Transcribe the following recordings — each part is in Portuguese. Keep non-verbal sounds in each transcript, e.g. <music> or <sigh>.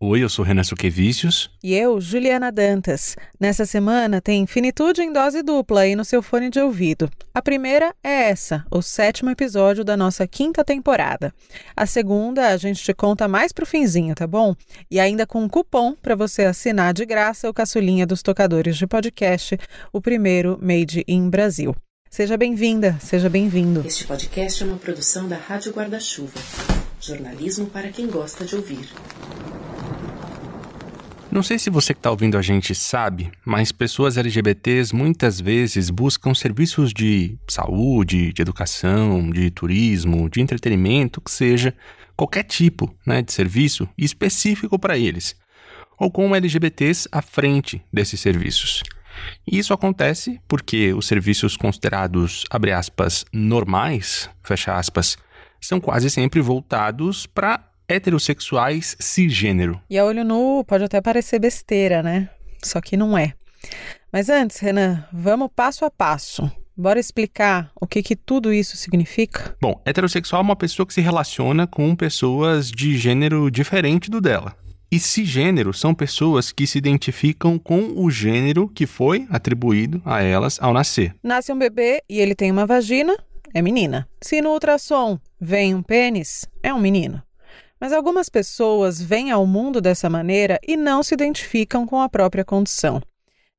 Oi, eu sou Renan Suquevicius. E eu, Juliana Dantas. Nessa semana tem Finitude em dose dupla aí no seu fone de ouvido. A primeira é essa, o sétimo episódio da nossa quinta temporada. A segunda a gente te conta mais pro finzinho, tá bom? E ainda com um cupom para você assinar de graça o caçulinha dos tocadores de podcast, o primeiro Made in Brasil. Seja bem-vinda, seja bem-vindo. Este podcast é uma produção da Rádio Guarda-Chuva. Jornalismo para quem gosta de ouvir. Não sei se você que está ouvindo a gente sabe, mas pessoas LGBTs muitas vezes buscam serviços de saúde, de educação, de turismo, de entretenimento, que seja qualquer tipo né, de serviço específico para eles, ou com LGBTs à frente desses serviços. E isso acontece porque os serviços considerados, abre aspas, normais, fecha aspas, são quase sempre voltados para heterossexuais cisgênero. E a olho nu pode até parecer besteira, né? Só que não é. Mas antes, Renan, vamos passo a passo. Bora explicar o que, que tudo isso significa? Bom, heterossexual é uma pessoa que se relaciona com pessoas de gênero diferente do dela. E cisgênero são pessoas que se identificam com o gênero que foi atribuído a elas ao nascer. Nasce um bebê e ele tem uma vagina, é menina. Se no ultrassom vem um pênis, é um menino. Mas algumas pessoas vêm ao mundo dessa maneira e não se identificam com a própria condição.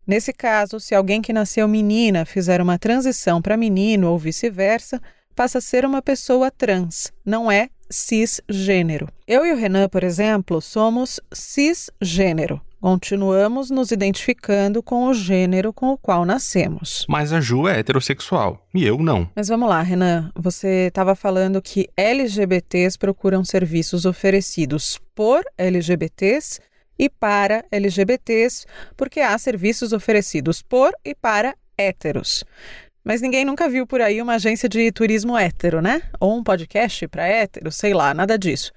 Nesse caso, se alguém que nasceu menina fizer uma transição para menino ou vice-versa, passa a ser uma pessoa trans, não é cisgênero. Eu e o Renan, por exemplo, somos cisgênero. Continuamos nos identificando com o gênero com o qual nascemos. Mas a Ju é heterossexual e eu não. Mas vamos lá, Renan. Você estava falando que LGBTs procuram serviços oferecidos por LGBTs e para LGBTs, porque há serviços oferecidos por e para héteros. Mas ninguém nunca viu por aí uma agência de turismo hétero, né? Ou um podcast para hétero, sei lá, nada disso.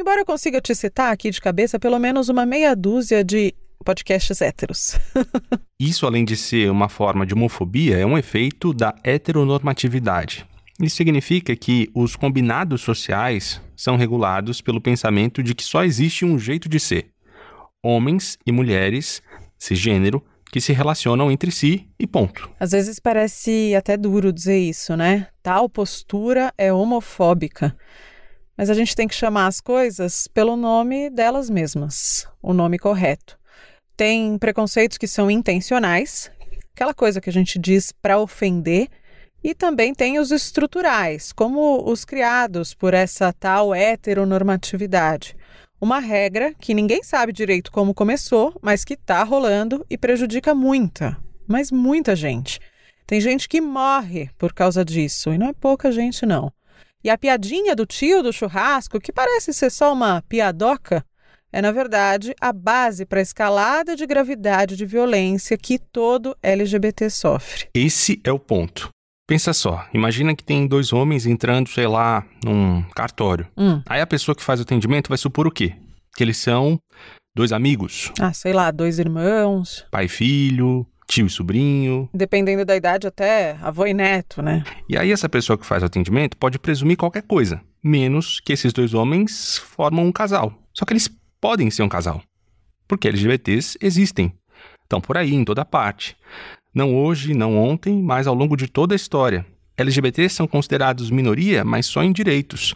Embora eu consiga te citar aqui de cabeça pelo menos uma meia dúzia de podcasts héteros. <laughs> Isso, além de ser uma forma de homofobia, é um efeito da heteronormatividade. Isso significa que os combinados sociais são regulados pelo pensamento de que só existe um jeito de ser. Homens e mulheres, cisgênero, que se relacionam entre si e ponto. Às vezes parece até duro dizer isso, né? Tal postura é homofóbica. Mas a gente tem que chamar as coisas pelo nome delas mesmas, o nome correto. Tem preconceitos que são intencionais, aquela coisa que a gente diz para ofender, e também tem os estruturais, como os criados por essa tal heteronormatividade. Uma regra que ninguém sabe direito como começou, mas que está rolando e prejudica muita, mas muita gente. Tem gente que morre por causa disso, e não é pouca gente, não. E a piadinha do tio do churrasco, que parece ser só uma piadoca, é, na verdade, a base para a escalada de gravidade de violência que todo LGBT sofre. Esse é o ponto. Pensa só, imagina que tem dois homens entrando, sei lá, num cartório. Hum. Aí a pessoa que faz o atendimento vai supor o quê? Que eles são dois amigos. Ah, sei lá, dois irmãos. Pai e filho, tio e sobrinho. Dependendo da idade, até avô e neto, né? E aí essa pessoa que faz o atendimento pode presumir qualquer coisa, menos que esses dois homens formam um casal. Só que eles podem ser um casal, porque LGBTs existem. Estão por aí, em toda parte. Não hoje, não ontem, mas ao longo de toda a história. LGBTs são considerados minoria, mas só em direitos,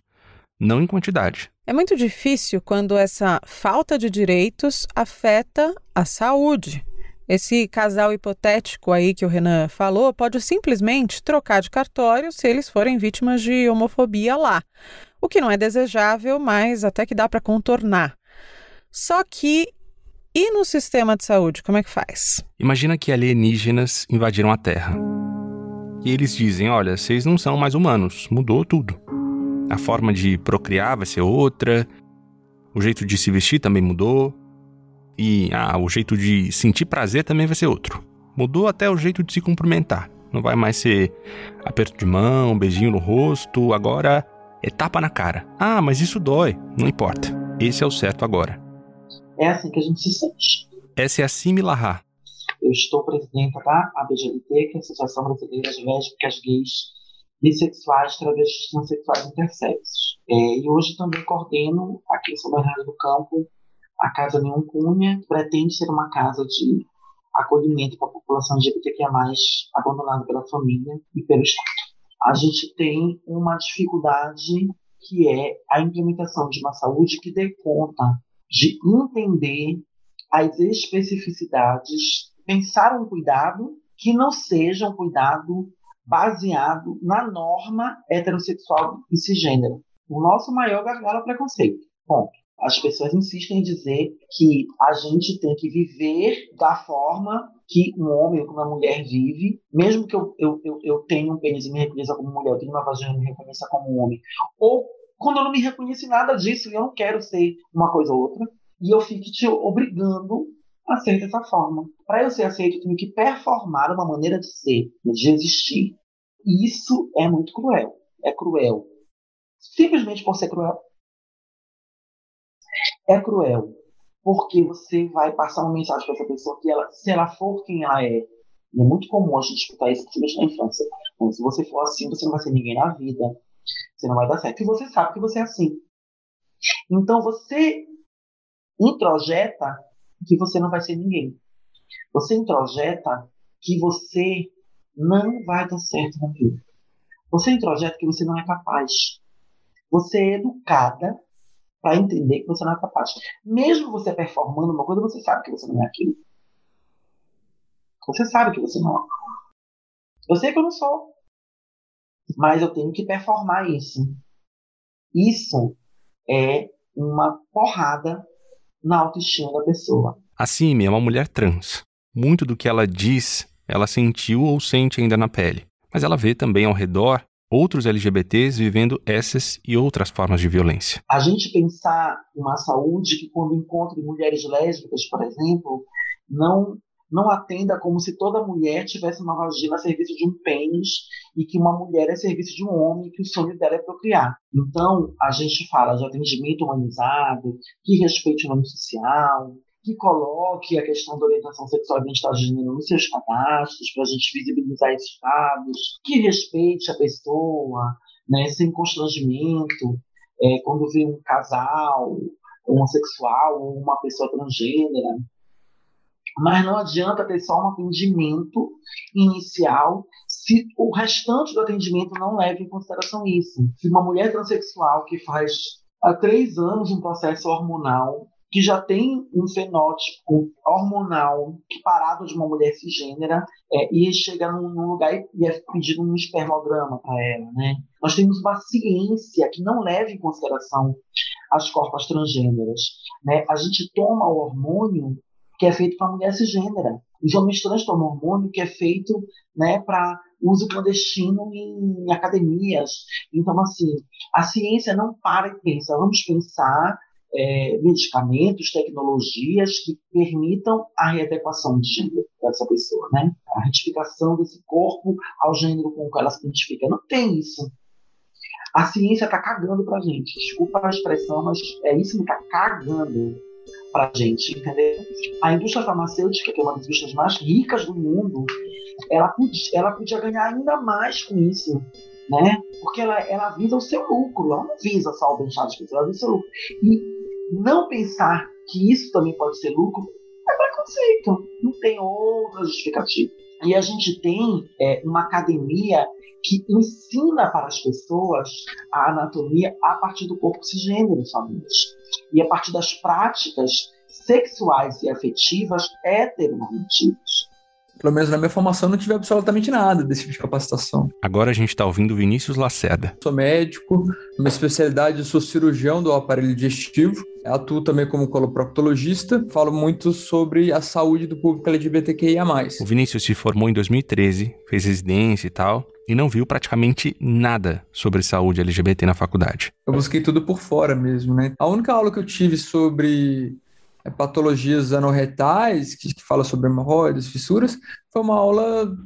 não em quantidade. É muito difícil quando essa falta de direitos afeta a saúde. Esse casal hipotético aí que o Renan falou pode simplesmente trocar de cartório se eles forem vítimas de homofobia lá. O que não é desejável, mas até que dá para contornar. Só que e no sistema de saúde, como é que faz? Imagina que alienígenas invadiram a Terra. E eles dizem: olha, vocês não são mais humanos, mudou tudo. A forma de procriar vai ser outra, o jeito de se vestir também mudou, e ah, o jeito de sentir prazer também vai ser outro. Mudou até o jeito de se cumprimentar. Não vai mais ser aperto de mão, beijinho no rosto, agora é tapa na cara. Ah, mas isso dói. Não importa. Esse é o certo agora. É assim que a gente se sente. Essa é a Simi Lahá. Eu estou presidenta da ABGLT, que é a Associação Brasileira de Lésbicas, Gays, Bissexuais, Travestis, Transsexuais e Intersexos. É, e hoje também coordeno, aqui em São Bernardo do Campo, A Casa Nenhum Cunha pretende ser uma casa de acolhimento para a população LGBTQIA+, abandonada pela família e pelo Estado. A gente tem uma dificuldade que é a implementação de uma saúde que dê conta de entender as especificidades, pensar um cuidado que não seja um cuidado baseado na norma heterossexual e cisgênero. O nosso maior gargalo é o preconceito. Ponto. As pessoas insistem em dizer que a gente tem que viver da forma que um homem ou uma mulher vive, mesmo que eu, eu, eu, eu tenha um pênis e me reconheça como mulher, eu tenha uma vagina e me reconheça como homem, ou quando eu não me reconheço nada disso e eu não quero ser uma coisa ou outra, e eu fico te obrigando a ser dessa forma. Para eu ser aceito, eu tenho que performar uma maneira de ser, de existir. E isso é muito cruel. É cruel. Simplesmente por ser cruel. É cruel. Porque você vai passar uma mensagem para essa pessoa que ela, se ela for quem ela é, e é muito comum a gente escutar isso, principalmente na infância. Então, se você for assim, você não vai ser ninguém na vida. Você não vai dar certo. E você sabe que você é assim. Então você introjeta que você não vai ser ninguém. Você introjeta que você não vai dar certo na vida. Você introjeta que você não é capaz. Você é educada para entender que você não é capaz. Mesmo você performando uma coisa, você sabe que você não é aquilo. Você sabe que você não é. Eu sei que eu não sou. Mas eu tenho que performar isso. Isso é uma porrada na autoestima da pessoa. A é uma mulher trans. Muito do que ela diz, ela sentiu ou sente ainda na pele. Mas ela vê também ao redor outros LGBTs vivendo essas e outras formas de violência. A gente pensar uma saúde que, quando encontra mulheres lésbicas, por exemplo, não não atenda como se toda mulher tivesse uma vagina a serviço de um pênis e que uma mulher é serviço de um homem que o sonho dela é procriar. Então, a gente fala de atendimento humanizado, que respeite o nome social, que coloque a questão da orientação sexual e identidade de gênero nos seus cadastros, para a gente visibilizar esses dados, que respeite a pessoa, né, sem constrangimento, é, quando vê um casal homossexual ou uma pessoa transgênera, mas não adianta ter só um atendimento inicial se o restante do atendimento não leva em consideração isso. Se uma mulher transexual que faz há três anos um processo hormonal, que já tem um fenótipo hormonal parado de uma mulher cisgênera, é, e chega num, lugar e é pedido um espermograma para ela, né? Nós temos uma ciência que não leva em consideração as corpas transgêneras, né? A gente toma o hormônio que é feito para mulher cisgênera. Os homens trans tomam hormônio que é feito né, para uso clandestino em, em academias. Então, assim, a ciência não para e pensa, vamos pensar é, medicamentos, tecnologias que permitam a readequação de gênero dessa pessoa, né? A retificação desse corpo ao gênero com o qual ela se identifica. Não tem isso. A ciência está cagando para a gente. Desculpa a expressão, mas é isso que está cagando para a gente, entendeu? A indústria farmacêutica, que é uma das indústrias mais ricas do mundo, ela podia, ela podia ganhar ainda mais com isso, né? Porque ela, ela visa o seu lucro, ela não visa só o bem-estar das pessoas, ela visa o seu lucro. E não pensar que isso também pode ser lucro é preconceito, não tem outra justificativa. E a gente tem é, uma academia que ensina para as pessoas a anatomia a partir do corpo cisgênero somente. E a partir das práticas sexuais e afetivas heteronormativas. Pelo menos na minha formação não tive absolutamente nada desse tipo de capacitação. Agora a gente está ouvindo Vinícius Lacerda. Sou médico, minha especialidade sou cirurgião do aparelho digestivo, atuo também como coloproctologista, falo muito sobre a saúde do público LGBTQIA+. O Vinícius se formou em 2013, fez residência e tal, e não viu praticamente nada sobre saúde LGBT na faculdade. Eu busquei tudo por fora mesmo, né? A única aula que eu tive sobre patologias anorretais, que, que fala sobre hemorroidas, fissuras, foi uma aula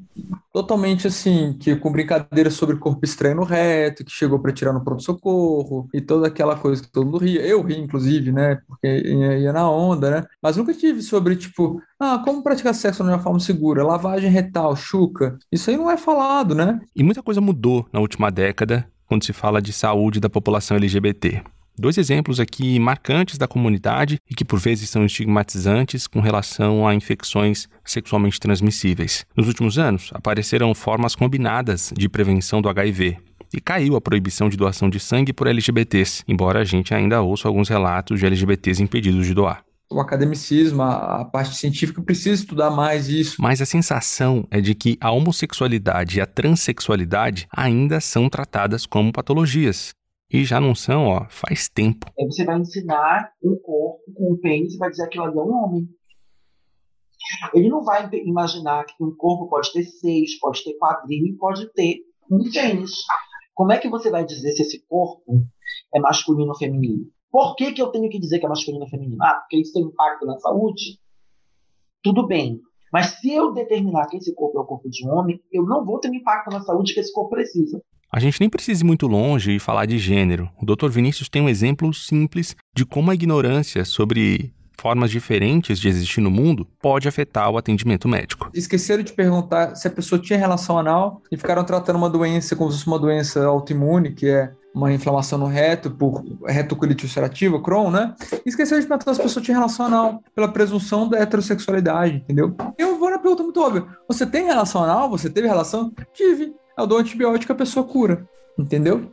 totalmente assim, que com brincadeira sobre corpo estranho no reto, que chegou para tirar no pronto-socorro, e toda aquela coisa que todo mundo ria. Eu ri, inclusive, né? Porque ia, ia, na onda, né? Mas nunca tive sobre, tipo, ah, como praticar sexo de uma forma segura, lavagem retal, chuca. Isso aí não é falado, né? E muita coisa mudou na última década quando se fala de saúde da população LGBT. Dois exemplos aqui marcantes da comunidade e que por vezes são estigmatizantes com relação a infecções sexualmente transmissíveis. Nos últimos anos, apareceram formas combinadas de prevenção do HIV, e caiu a proibição de doação de sangue por LGBTs, embora a gente ainda ouça alguns relatos de LGBTs impedidos de doar o academicismo, a, a, parte científica precisa estudar mais isso. Mas a sensação é de que a homossexualidade e a transexualidade ainda são tratadas como patologias. E já não são, ó, faz tempo. Aí você vai ensinar um corpo com um pênis e vai dizer que ali é um homem. Ele não vai imaginar que um corpo pode ter seis, pode ter quadril, pode ter um pênis. Como é que você vai dizer se esse corpo é masculino ou feminino? Por que, que eu tenho que dizer que é masculino ou feminino? Ah, porque isso tem impacto na saúde? Tudo bem. Mas se eu determinar que esse corpo é o corpo de um homem, eu não vou ter um impacto na saúde que esse corpo precisa. A gente nem precisa ir muito longe e falar de gênero. O Dr. Vinícius tem um exemplo simples de como a ignorância sobre formas diferentes de existir no mundo pode afetar o atendimento médico. Esqueceram de perguntar se a pessoa tinha relação anal e ficaram tratando uma doença como se fosse uma doença autoimune, que é uma inflamação no reto por retocolite ulcerativa, Crohn, né? E esqueceram de perguntar se a pessoa tinha relação anal pela presunção da heterossexualidade, entendeu? Eu vou na pergunta muito óbvia. Você tem relação anal? Você teve relação? Tive. Eu dou antibiótico, a pessoa cura, entendeu?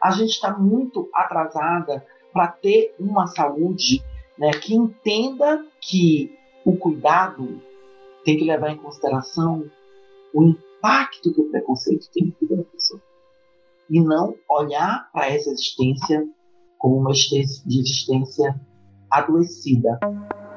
A gente está muito atrasada para ter uma saúde né, que entenda que o cuidado tem que levar em consideração o impacto que o preconceito tem na vida da pessoa. E não olhar para essa existência como uma existência adoecida.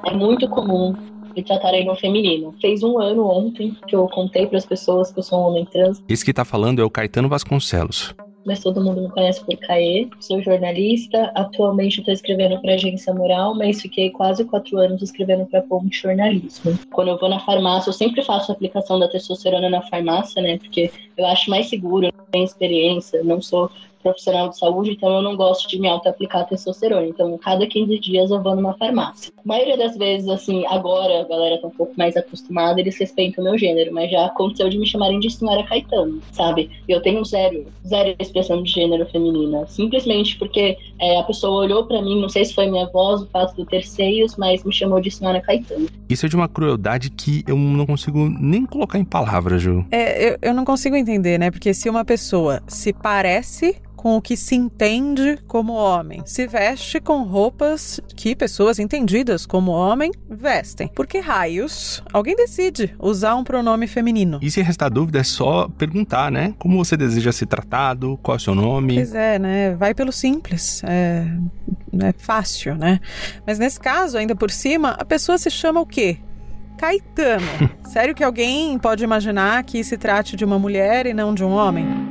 É muito comum me tratarem no feminino. Fez um ano ontem que eu contei para as pessoas que eu sou um homem trans. Esse que está falando é o Caetano Vasconcelos mas todo mundo me conhece por Caê. Sou jornalista, atualmente estou escrevendo para Agência Moral, mas fiquei quase quatro anos escrevendo para Ponte Jornalismo. Quando eu vou na farmácia, eu sempre faço a aplicação da testosterona na farmácia, né? Porque eu acho mais seguro, tenho experiência, não sou profissional de saúde, então eu não gosto de me auto-aplicar testosterona. Então, cada 15 dias eu vou numa farmácia. A maioria das vezes, assim, agora a galera tá um pouco mais acostumada, eles respeitam o meu gênero, mas já aconteceu de me chamarem de senhora Caetano, sabe? Eu tenho zero, zero expressão de gênero feminina. Simplesmente porque é, a pessoa olhou para mim, não sei se foi minha voz, o fato de ter seios, mas me chamou de senhora Caetano. Isso é de uma crueldade que eu não consigo nem colocar em palavras, Ju. É, eu, eu não consigo entender, né? Porque se uma pessoa se parece com o que se entende como homem. Se veste com roupas que pessoas entendidas como homem vestem. Por que raios? Alguém decide usar um pronome feminino. E se restar dúvida, é só perguntar, né? Como você deseja ser tratado? Qual é o seu nome? Pois é, né? Vai pelo simples. É, é fácil, né? Mas nesse caso, ainda por cima, a pessoa se chama o quê? Caetano. <laughs> Sério que alguém pode imaginar que se trate de uma mulher e não de um homem?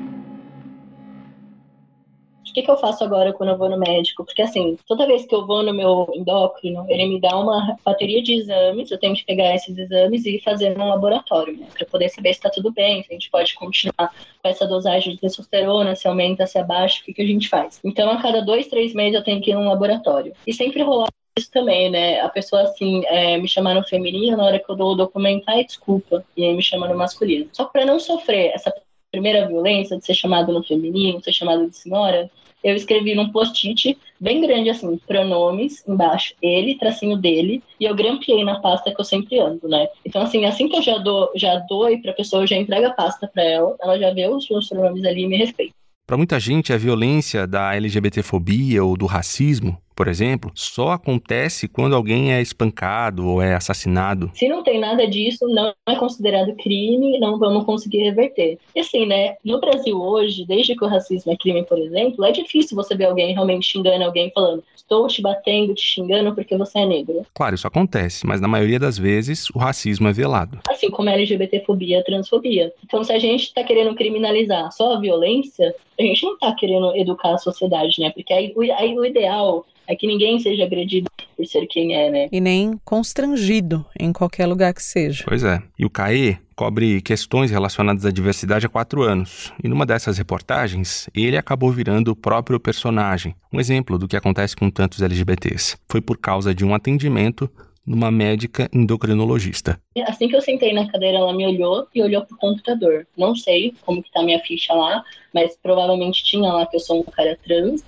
O que, que eu faço agora quando eu vou no médico? Porque, assim, toda vez que eu vou no meu endócrino, ele me dá uma bateria de exames, eu tenho que pegar esses exames e fazer no laboratório, né? Pra poder saber se tá tudo bem, se a gente pode continuar com essa dosagem de testosterona, se aumenta, se abaixa, o que, que a gente faz. Então, a cada dois, três meses eu tenho que ir no laboratório. E sempre rolar isso também, né? A pessoa, assim, é, me chamar no feminino, na hora que eu dou o documento, ai, desculpa, e aí me chama no masculino. Só para não sofrer essa primeira violência de ser chamado no feminino, ser chamado de senhora, eu escrevi num post-it bem grande assim, pronomes embaixo, ele, tracinho dele, e eu grampeei na pasta que eu sempre ando, né? Então assim, assim que eu já dou, já dou e pra pessoa, eu já entrego a pasta para ela, ela já vê os meus pronomes ali e me respeita. Para muita gente, a violência da LGBTfobia ou do racismo por exemplo, só acontece quando alguém é espancado ou é assassinado. Se não tem nada disso, não é considerado crime, não vamos conseguir reverter. E assim, né, no Brasil hoje, desde que o racismo é crime, por exemplo, é difícil você ver alguém realmente xingando alguém falando estou te batendo, te xingando porque você é negro. Claro, isso acontece, mas na maioria das vezes o racismo é velado. Assim como a LGBTfobia, transfobia. Então, se a gente está querendo criminalizar só a violência, a gente não está querendo educar a sociedade, né? Porque aí, aí o ideal é que ninguém seja agredido por ser quem é, né? E nem constrangido em qualquer lugar que seja. Pois é. E o CAE cobre questões relacionadas à diversidade há quatro anos. E numa dessas reportagens, ele acabou virando o próprio personagem. Um exemplo do que acontece com tantos LGBTs. Foi por causa de um atendimento numa médica endocrinologista. Assim que eu sentei na cadeira, ela me olhou e olhou pro computador. Não sei como que tá minha ficha lá, mas provavelmente tinha lá que eu sou um cara trans.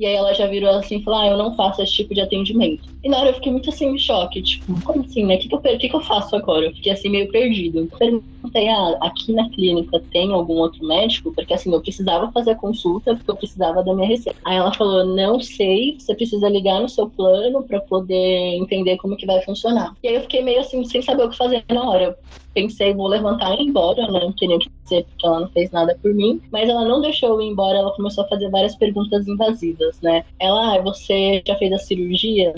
E aí ela já virou assim e falou: Ah, eu não faço esse tipo de atendimento. E na hora eu fiquei muito assim em choque, tipo, como assim, né? O que, que, eu, que, que eu faço agora? Eu fiquei assim meio perdido. Perguntei: Ah, aqui na clínica tem algum outro médico? Porque assim, eu precisava fazer a consulta porque eu precisava da minha receita. Aí ela falou: Não sei, você precisa ligar no seu plano para poder entender como que vai funcionar. E aí eu fiquei meio assim, sem saber o que fazer na hora pensei, vou levantar e ir embora, né? Não queria dizer porque ela não fez nada por mim. Mas ela não deixou eu ir embora, ela começou a fazer várias perguntas invasivas, né? Ela, ah, você já fez a cirurgia?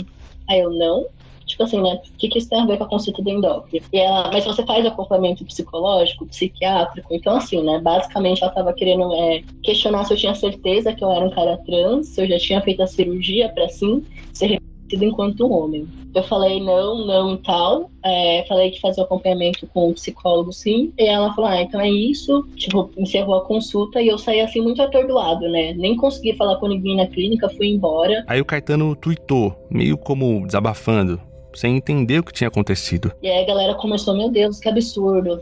Aí eu, não. Tipo assim, né? O que, que isso tem a ver com a consulta do endócrino? E ela, mas você faz acompanhamento psicológico, psiquiátrico? Então, assim, né? Basicamente, ela tava querendo é, questionar se eu tinha certeza que eu era um cara trans, se eu já tinha feito a cirurgia para sim ser enquanto homem. Eu falei não, não e tal. É, falei que fazia acompanhamento com o psicólogo, sim. E ela falou: ah, então é isso. Tipo, encerrou a consulta e eu saí assim muito atordoado, né? Nem consegui falar com ninguém na clínica, fui embora. Aí o Caetano tweetou, meio como desabafando, sem entender o que tinha acontecido. E aí a galera começou: meu Deus, que absurdo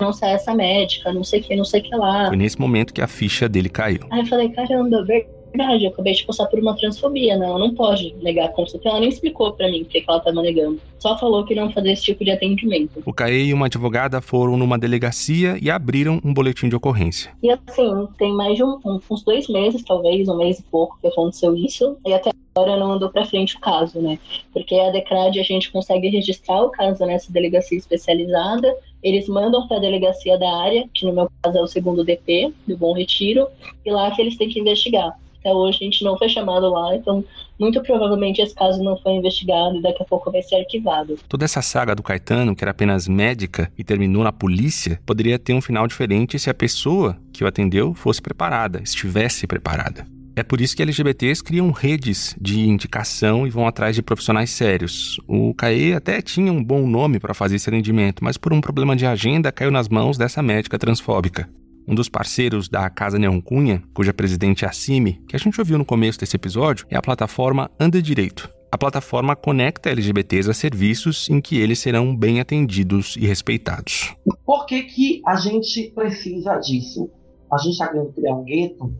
não sai essa médica, não sei o que, não sei o que lá. Foi nesse momento que a ficha dele caiu. Aí eu falei, caramba, verdade verdade, eu acabei de passar por uma transfobia, né? Ela não pode negar a consulta. Ela nem explicou para mim o que ela estava negando. Só falou que não fazia esse tipo de atendimento. O CAE e uma advogada foram numa delegacia e abriram um boletim de ocorrência. E assim, tem mais de um, uns dois meses, talvez, um mês e pouco que aconteceu isso. E até agora não andou para frente o caso, né? Porque a DECRAD a gente consegue registrar o caso nessa delegacia especializada, eles mandam para a delegacia da área, que no meu caso é o segundo DP, do Bom Retiro, e lá que eles têm que investigar. Até hoje a gente não foi chamado lá, então muito provavelmente esse caso não foi investigado e daqui a pouco vai ser arquivado. Toda essa saga do Caetano, que era apenas médica e terminou na polícia, poderia ter um final diferente se a pessoa que o atendeu fosse preparada, estivesse preparada. É por isso que LGBTs criam redes de indicação e vão atrás de profissionais sérios. O CAE até tinha um bom nome para fazer esse atendimento, mas por um problema de agenda caiu nas mãos dessa médica transfóbica. Um dos parceiros da Casa Neon Cunha, cuja presidente é a CIMI, que a gente ouviu no começo desse episódio, é a plataforma Anda Direito. A plataforma conecta LGBTs a serviços em que eles serão bem atendidos e respeitados. Por que, que a gente precisa disso? A gente está querendo criar um gueto?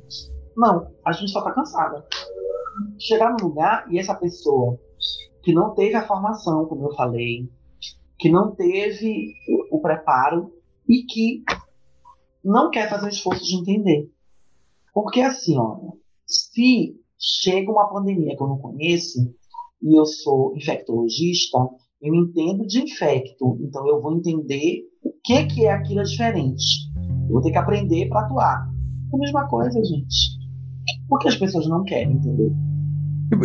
Não, a gente só está cansada. Chegar num lugar e essa pessoa que não teve a formação, como eu falei, que não teve o preparo e que não quer fazer o esforço de entender. Porque assim, olha, se chega uma pandemia que eu não conheço e eu sou infectologista, eu entendo de infecto, então eu vou entender o que, que é aquilo diferente. Eu vou ter que aprender para atuar. É a mesma coisa, gente. Por que as pessoas não querem entender?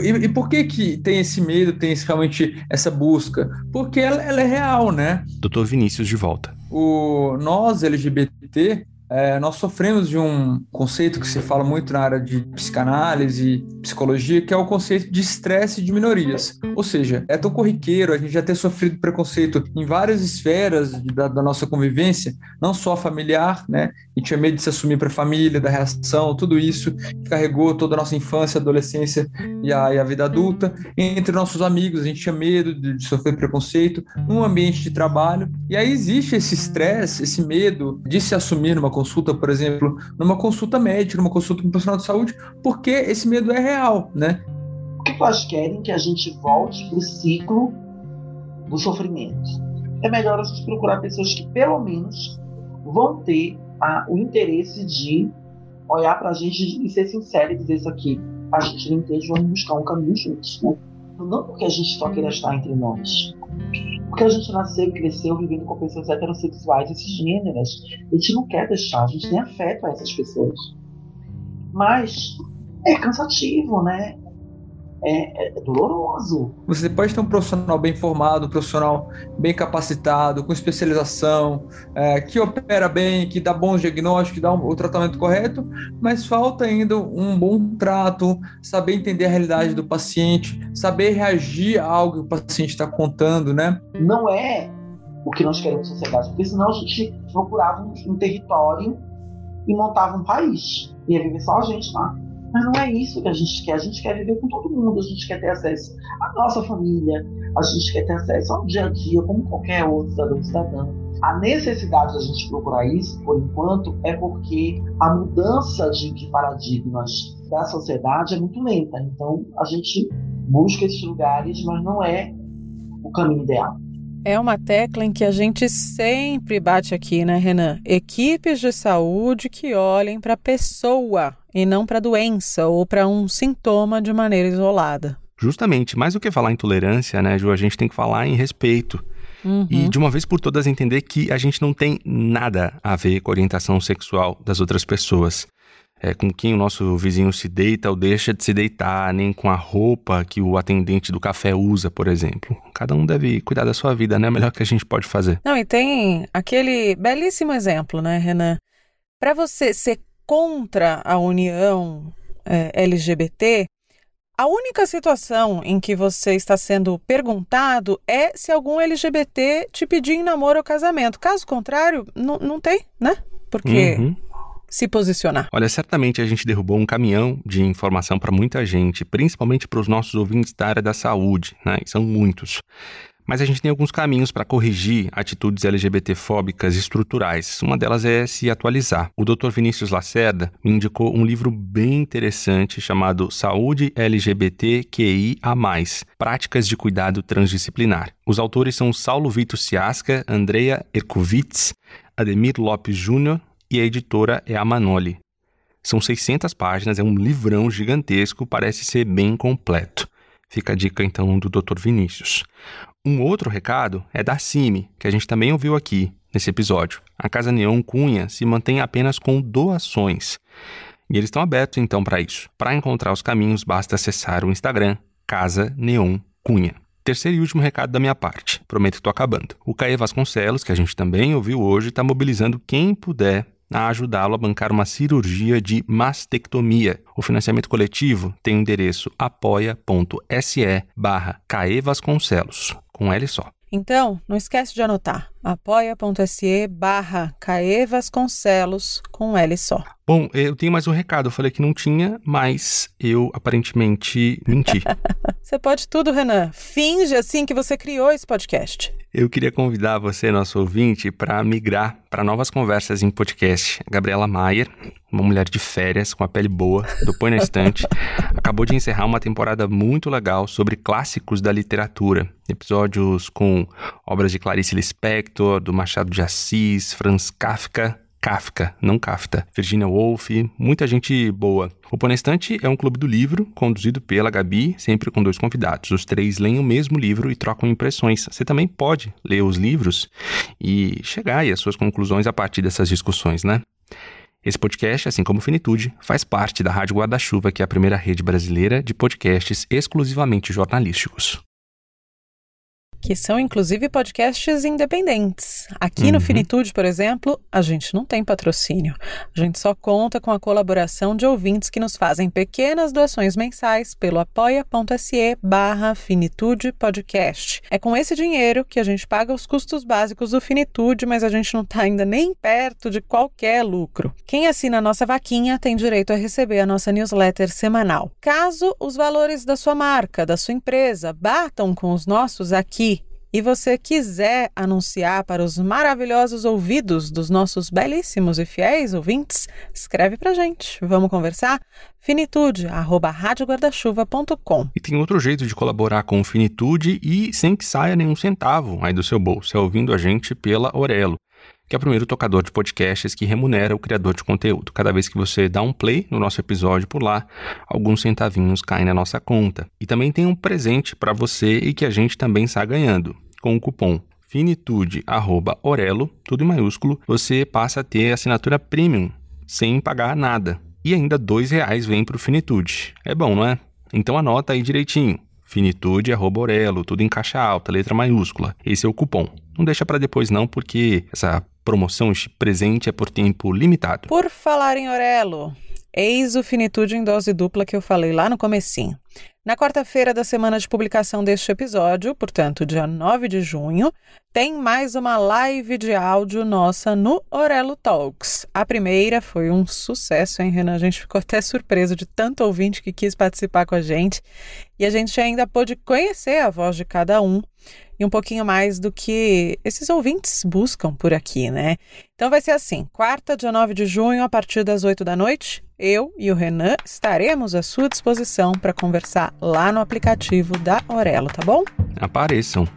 E, e, por que que tem esse medo, tem esse, realmente essa busca? Porque ela, ela, é real, né? Doutor Vinícius de volta o nós LGBT é, nós sofremos de um conceito que se fala muito na área de psicanálise psicologia, que é o conceito de estresse de minorias. Ou seja, é tão corriqueiro a gente já ter sofrido preconceito em várias esferas da, da nossa convivência, não só familiar, né? E tinha medo de se assumir para a família, da reação, tudo isso que carregou toda a nossa infância, adolescência e a, e a vida adulta. Entre nossos amigos, a gente tinha medo de, de sofrer preconceito num ambiente de trabalho. E aí existe esse estresse, esse medo de se assumir numa consulta, por exemplo, numa consulta médica, numa consulta com um profissional de saúde, porque esse medo é real, né? O que elas querem que a gente volte para o ciclo do sofrimento. É melhor a gente procurar pessoas que, pelo menos, vão ter a, o interesse de olhar para a gente e ser sincero e dizer isso aqui. A gente não entende, vamos buscar um caminho juntos. Né? Não porque a gente só queira estar entre nós, porque a gente nasceu e cresceu vivendo com pessoas heterossexuais e cisgêneras. A gente não quer deixar, a gente tem afeto a essas pessoas. Mas é cansativo, né? É, é, doloroso. Você pode ter um profissional bem formado, um profissional bem capacitado, com especialização, é, que opera bem, que dá bons diagnósticos, que dá um, o tratamento correto, mas falta ainda um bom trato, saber entender a realidade do paciente, saber reagir a algo que o paciente está contando, né? Não é o que nós queremos sociedade, porque senão a gente procurava um, um território e montava um país. Ia viver só a gente lá. Mas não é isso que a gente quer. A gente quer viver com todo mundo, a gente quer ter acesso à nossa família, a gente quer ter acesso ao dia a dia, como qualquer outro cidadão cidadão. A necessidade da gente procurar isso, por enquanto, é porque a mudança de, de paradigmas da sociedade é muito lenta. Então, a gente busca esses lugares, mas não é o caminho ideal. É uma tecla em que a gente sempre bate aqui, né, Renan? Equipes de saúde que olhem para a pessoa e não para doença ou para um sintoma de maneira isolada. Justamente, mais do que falar em tolerância, né, Ju, a gente tem que falar em respeito. Uhum. E de uma vez por todas entender que a gente não tem nada a ver com a orientação sexual das outras pessoas é, com quem o nosso vizinho se deita ou deixa de se deitar, nem com a roupa que o atendente do café usa, por exemplo. Cada um deve cuidar da sua vida, né? É o melhor que a gente pode fazer. Não, e tem aquele belíssimo exemplo, né, Renan? Para você ser contra a união é, LGBT, a única situação em que você está sendo perguntado é se algum LGBT te pedir em namoro ou casamento. Caso contrário, não tem, né? Porque uhum se posicionar? Olha, certamente a gente derrubou um caminhão de informação para muita gente, principalmente para os nossos ouvintes da área da saúde, né? E são muitos. Mas a gente tem alguns caminhos para corrigir atitudes LGBTfóbicas estruturais. Uma delas é se atualizar. O Dr. Vinícius Lacerda me indicou um livro bem interessante chamado Saúde LGBTQIA+, Práticas de Cuidado Transdisciplinar. Os autores são Saulo Vito Ciasca, Andrea Erkovitz, Ademir Lopes Júnior e a editora é a Manoli. São 600 páginas, é um livrão gigantesco, parece ser bem completo. Fica a dica então do Dr. Vinícius. Um outro recado é da CIMI, que a gente também ouviu aqui nesse episódio. A Casa Neon Cunha se mantém apenas com doações. E eles estão abertos então para isso. Para encontrar os caminhos, basta acessar o Instagram Casa Neon Cunha. Terceiro e último recado da minha parte. Prometo que estou acabando. O Caê Vasconcelos, que a gente também ouviu hoje, está mobilizando quem puder a ajudá-lo a bancar uma cirurgia de mastectomia. O financiamento coletivo tem o endereço apoia.se barra Vasconcelos, com L só. Então, não esquece de anotar apoia.se barra Vasconcelos, com L só. Bom, eu tenho mais um recado. Eu falei que não tinha, mas eu aparentemente menti. <laughs> você pode tudo, Renan. Finge assim que você criou esse podcast. Eu queria convidar você, nosso ouvinte, para migrar para novas conversas em podcast. A Gabriela Maier, uma mulher de férias, com a pele boa, do Põe na Estante, <laughs> acabou de encerrar uma temporada muito legal sobre clássicos da literatura. Episódios com obras de Clarice Lispector, do Machado de Assis, Franz Kafka, Kafka, não Kafta, Virginia Woolf, muita gente boa. O Ponestante é um clube do livro, conduzido pela Gabi, sempre com dois convidados. Os três leem o mesmo livro e trocam impressões. Você também pode ler os livros e chegar às suas conclusões a partir dessas discussões, né? Esse podcast, assim como Finitude, faz parte da Rádio Guarda-Chuva, que é a primeira rede brasileira de podcasts exclusivamente jornalísticos que são inclusive podcasts independentes. Aqui uhum. no Finitude, por exemplo, a gente não tem patrocínio. A gente só conta com a colaboração de ouvintes que nos fazem pequenas doações mensais pelo apoia.se barra Finitude Podcast. É com esse dinheiro que a gente paga os custos básicos do Finitude, mas a gente não está ainda nem perto de qualquer lucro. Quem assina a nossa vaquinha tem direito a receber a nossa newsletter semanal. Caso os valores da sua marca, da sua empresa, batam com os nossos aqui e você quiser anunciar para os maravilhosos ouvidos dos nossos belíssimos e fiéis ouvintes, escreve para gente. Vamos conversar? Finitude, arroba radioguardachuva.com. E tem outro jeito de colaborar com o Finitude e sem que saia nenhum centavo aí do seu bolso, é ouvindo a gente pela Orelo que é o primeiro tocador de podcasts que remunera o criador de conteúdo. Cada vez que você dá um play no nosso episódio por lá, alguns centavinhos caem na nossa conta. E também tem um presente para você e que a gente também está ganhando. Com o cupom finitude@orelo, tudo em maiúsculo, você passa a ter assinatura premium sem pagar nada. E ainda dois reais vem para o Finitude. É bom, não é? Então anota aí direitinho. Finitude Orelo, tudo em caixa alta, letra maiúscula. Esse é o cupom. Não deixa para depois não, porque essa promoção, este presente é por tempo limitado. Por falar em Orelo, eis o Finitude em dose dupla que eu falei lá no comecinho. Na quarta-feira da semana de publicação deste episódio, portanto, dia 9 de junho, tem mais uma live de áudio nossa no Orelo Talks. A primeira foi um sucesso, hein, Renan? A gente ficou até surpreso de tanto ouvinte que quis participar com a gente. E a gente ainda pôde conhecer a voz de cada um e um pouquinho mais do que esses ouvintes buscam por aqui, né? Então vai ser assim: quarta, dia 9 de junho, a partir das 8 da noite, eu e o Renan estaremos à sua disposição para conversar lá no aplicativo da Aurelo, tá bom? Apareçam.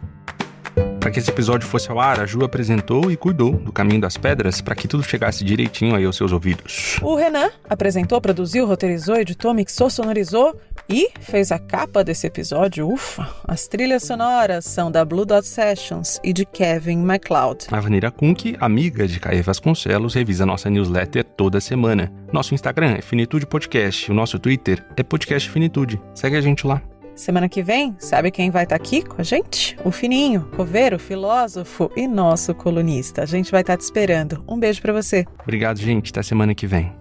Para que esse episódio fosse ao ar, a Ju apresentou e cuidou do caminho das pedras para que tudo chegasse direitinho aí aos seus ouvidos. O Renan apresentou, produziu, roteirizou, editou, mixou, sonorizou e fez a capa desse episódio. Ufa! As trilhas sonoras são da Blue Dot Sessions e de Kevin MacLeod. A Vanira Kunk, amiga de Caê Vasconcelos, revisa nossa newsletter toda semana. Nosso Instagram é Finitude Podcast, o nosso Twitter é Podcast Finitude. Segue a gente lá. Semana que vem, sabe quem vai estar tá aqui com a gente? O Fininho, coveiro, filósofo e nosso colunista. A gente vai estar tá te esperando. Um beijo para você. Obrigado, gente. Até semana que vem.